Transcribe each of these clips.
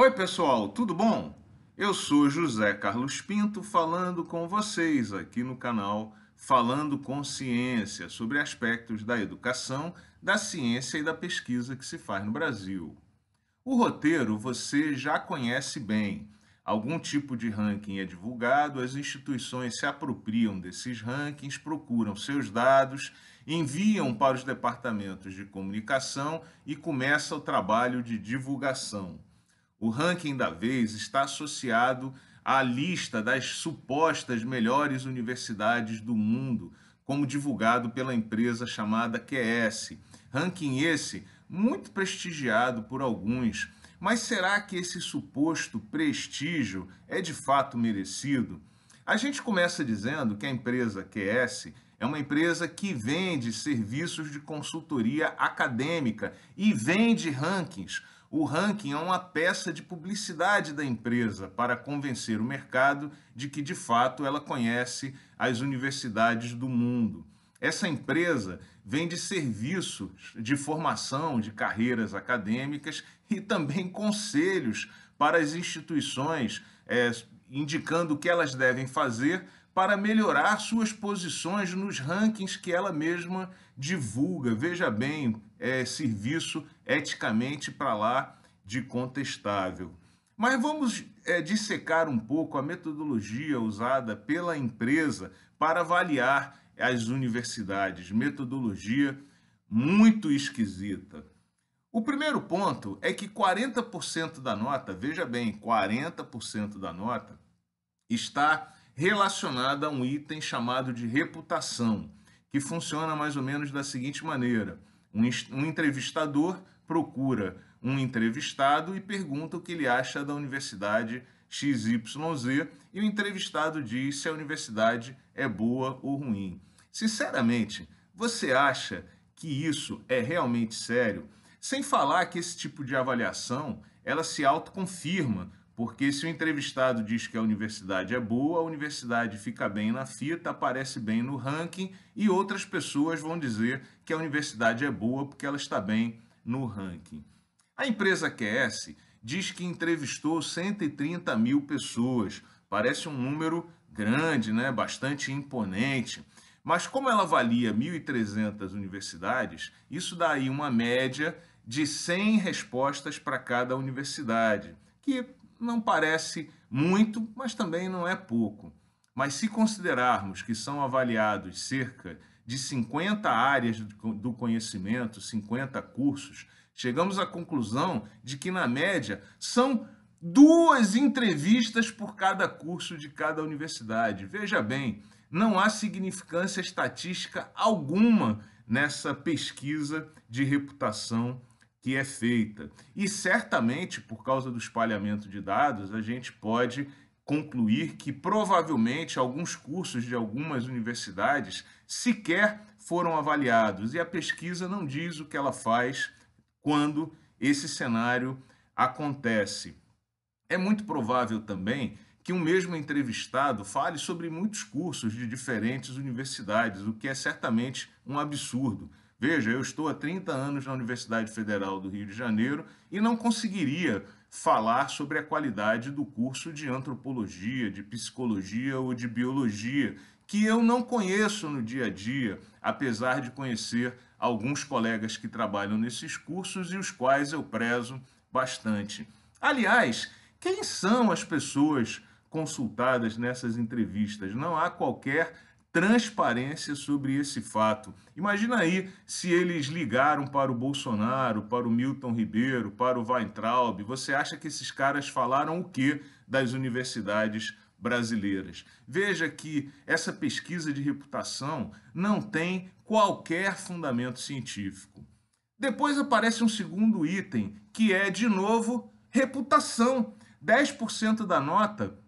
Oi, pessoal, tudo bom? Eu sou José Carlos Pinto falando com vocês aqui no canal Falando com Ciência sobre aspectos da educação, da ciência e da pesquisa que se faz no Brasil. O roteiro você já conhece bem. Algum tipo de ranking é divulgado, as instituições se apropriam desses rankings, procuram seus dados, enviam para os departamentos de comunicação e começa o trabalho de divulgação. O ranking da vez está associado à lista das supostas melhores universidades do mundo, como divulgado pela empresa chamada QS. Ranking esse muito prestigiado por alguns. Mas será que esse suposto prestígio é de fato merecido? A gente começa dizendo que a empresa QS é uma empresa que vende serviços de consultoria acadêmica e vende rankings o ranking é uma peça de publicidade da empresa para convencer o mercado de que, de fato, ela conhece as universidades do mundo. Essa empresa vende serviços de formação de carreiras acadêmicas e também conselhos para as instituições, é, indicando o que elas devem fazer para melhorar suas posições nos rankings que ela mesma divulga. Veja bem, é serviço eticamente para lá de contestável. Mas vamos é, dissecar um pouco a metodologia usada pela empresa para avaliar as universidades. Metodologia muito esquisita. O primeiro ponto é que 40% da nota, veja bem, 40% da nota está relacionada a um item chamado de reputação, que funciona mais ou menos da seguinte maneira: um, entrevistador procura um entrevistado e pergunta o que ele acha da universidade XYZ e o entrevistado diz se a universidade é boa ou ruim. Sinceramente, você acha que isso é realmente sério? Sem falar que esse tipo de avaliação ela se autoconfirma porque se o entrevistado diz que a universidade é boa, a universidade fica bem na fita, aparece bem no ranking e outras pessoas vão dizer que a universidade é boa porque ela está bem no ranking. A empresa QS diz que entrevistou 130 mil pessoas. Parece um número grande, né? bastante imponente. Mas como ela avalia 1.300 universidades, isso dá aí uma média de 100 respostas para cada universidade, que não parece muito, mas também não é pouco. Mas se considerarmos que são avaliados cerca de 50 áreas do conhecimento, 50 cursos, chegamos à conclusão de que, na média, são duas entrevistas por cada curso de cada universidade. Veja bem, não há significância estatística alguma nessa pesquisa de reputação que é feita. E certamente, por causa do espalhamento de dados, a gente pode concluir que provavelmente alguns cursos de algumas universidades sequer foram avaliados e a pesquisa não diz o que ela faz quando esse cenário acontece. É muito provável também que um mesmo entrevistado fale sobre muitos cursos de diferentes universidades, o que é certamente um absurdo. Veja, eu estou há 30 anos na Universidade Federal do Rio de Janeiro e não conseguiria falar sobre a qualidade do curso de antropologia, de psicologia ou de biologia, que eu não conheço no dia a dia, apesar de conhecer alguns colegas que trabalham nesses cursos e os quais eu prezo bastante. Aliás, quem são as pessoas consultadas nessas entrevistas? Não há qualquer transparência sobre esse fato. Imagina aí se eles ligaram para o Bolsonaro, para o Milton Ribeiro, para o Weintraub. Você acha que esses caras falaram o que das universidades brasileiras? Veja que essa pesquisa de reputação não tem qualquer fundamento científico. Depois aparece um segundo item, que é, de novo, reputação. 10% da nota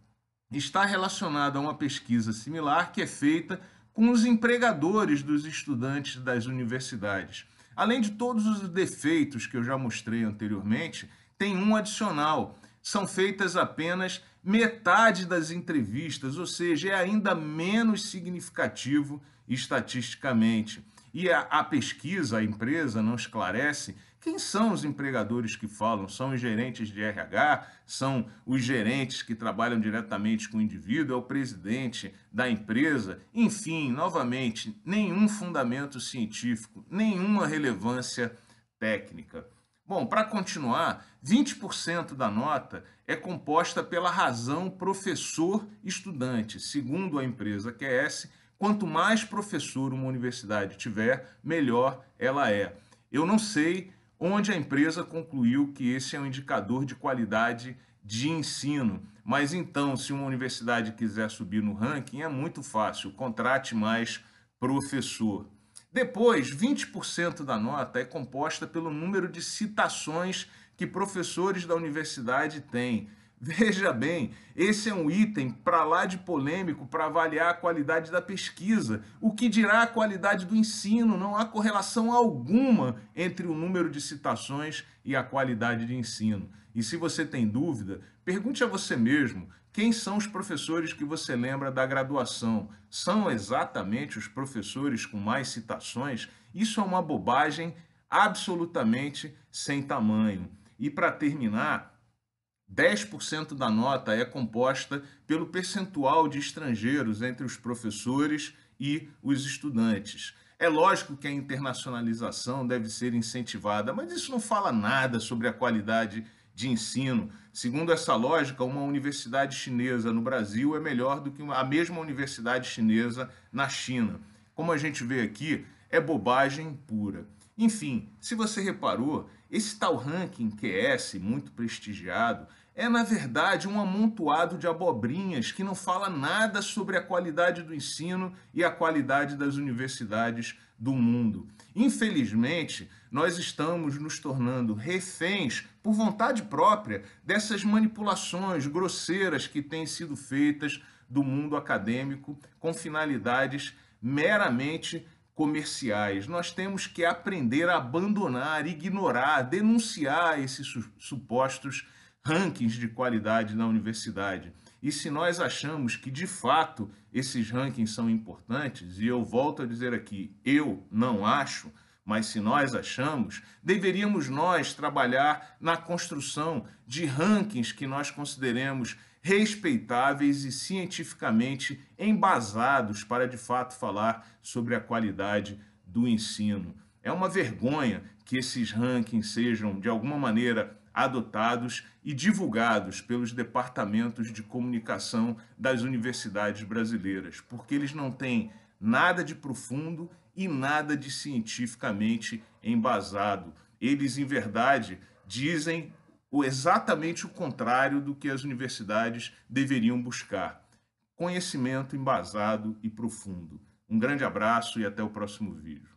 está relacionada a uma pesquisa similar que é feita com os empregadores dos estudantes das universidades. Além de todos os defeitos que eu já mostrei anteriormente, tem um adicional. São feitas apenas metade das entrevistas, ou seja, é ainda menos significativo estatisticamente. E a, a pesquisa, a empresa, não esclarece Quem são os empregadores que falam? São os gerentes de RH? São os gerentes que trabalham diretamente com o indivíduo? É o presidente da empresa? Enfim, novamente, nenhum fundamento científico, nenhuma relevância técnica. Bom, para continuar, 20% da nota é composta pela razão professor-estudante. Segundo a empresa QS, quanto mais professor uma universidade tiver, melhor ela é. Eu não sei onde a empresa concluiu que esse é um indicador de qualidade de ensino. Mas então, se uma universidade quiser subir no ranking, é muito fácil, contrate mais professor. Depois, 20% da nota é composta pelo número de citações que professores da universidade têm. Veja bem, esse é um item para lá de polêmico para avaliar a qualidade da pesquisa. O que dirá a qualidade do ensino? Não há correlação alguma entre o número de citações e a qualidade de ensino. E se você tem dúvida, pergunte a você mesmo quem são os professores que você lembra da graduação? São exatamente os professores com mais citações? Isso é uma bobagem absolutamente sem tamanho. E para terminar, 10% da nota é composta pelo percentual de estrangeiros entre os professores e os estudantes. É lógico que a internacionalização deve ser incentivada, mas isso não fala nada sobre a qualidade de ensino. Segundo essa lógica, uma universidade chinesa no Brasil é melhor do que a mesma universidade chinesa na China. Como a gente vê aqui, é bobagem pura. Enfim, se você reparou, esse tal ranking QS, muito prestigiado, é na verdade um amontoado de abobrinhas que não fala nada sobre a qualidade do ensino e a qualidade das universidades do mundo. Infelizmente, nós estamos nos tornando reféns, por vontade própria, dessas manipulações grosseiras que têm sido feitas do mundo acadêmico com finalidades meramente comerciais. Nós temos que aprender a abandonar, ignorar, denunciar esses supostos rankings de qualidade na universidade. E se nós achamos que de fato esses rankings são importantes, e eu volto a dizer aqui, eu não acho, mas se nós achamos, deveríamos nós trabalhar na construção de rankings que nós consideremos respeitáveis e cientificamente embasados para de fato falar sobre a qualidade do ensino. É uma vergonha que esses rankings sejam de alguma maneira adotados e divulgados pelos departamentos de comunicação das universidades brasileiras, porque eles não têm nada de profundo e nada de cientificamente embasado. Eles, em verdade, dizem o exatamente o contrário do que as universidades deveriam buscar: conhecimento embasado e profundo. Um grande abraço e até o próximo vídeo.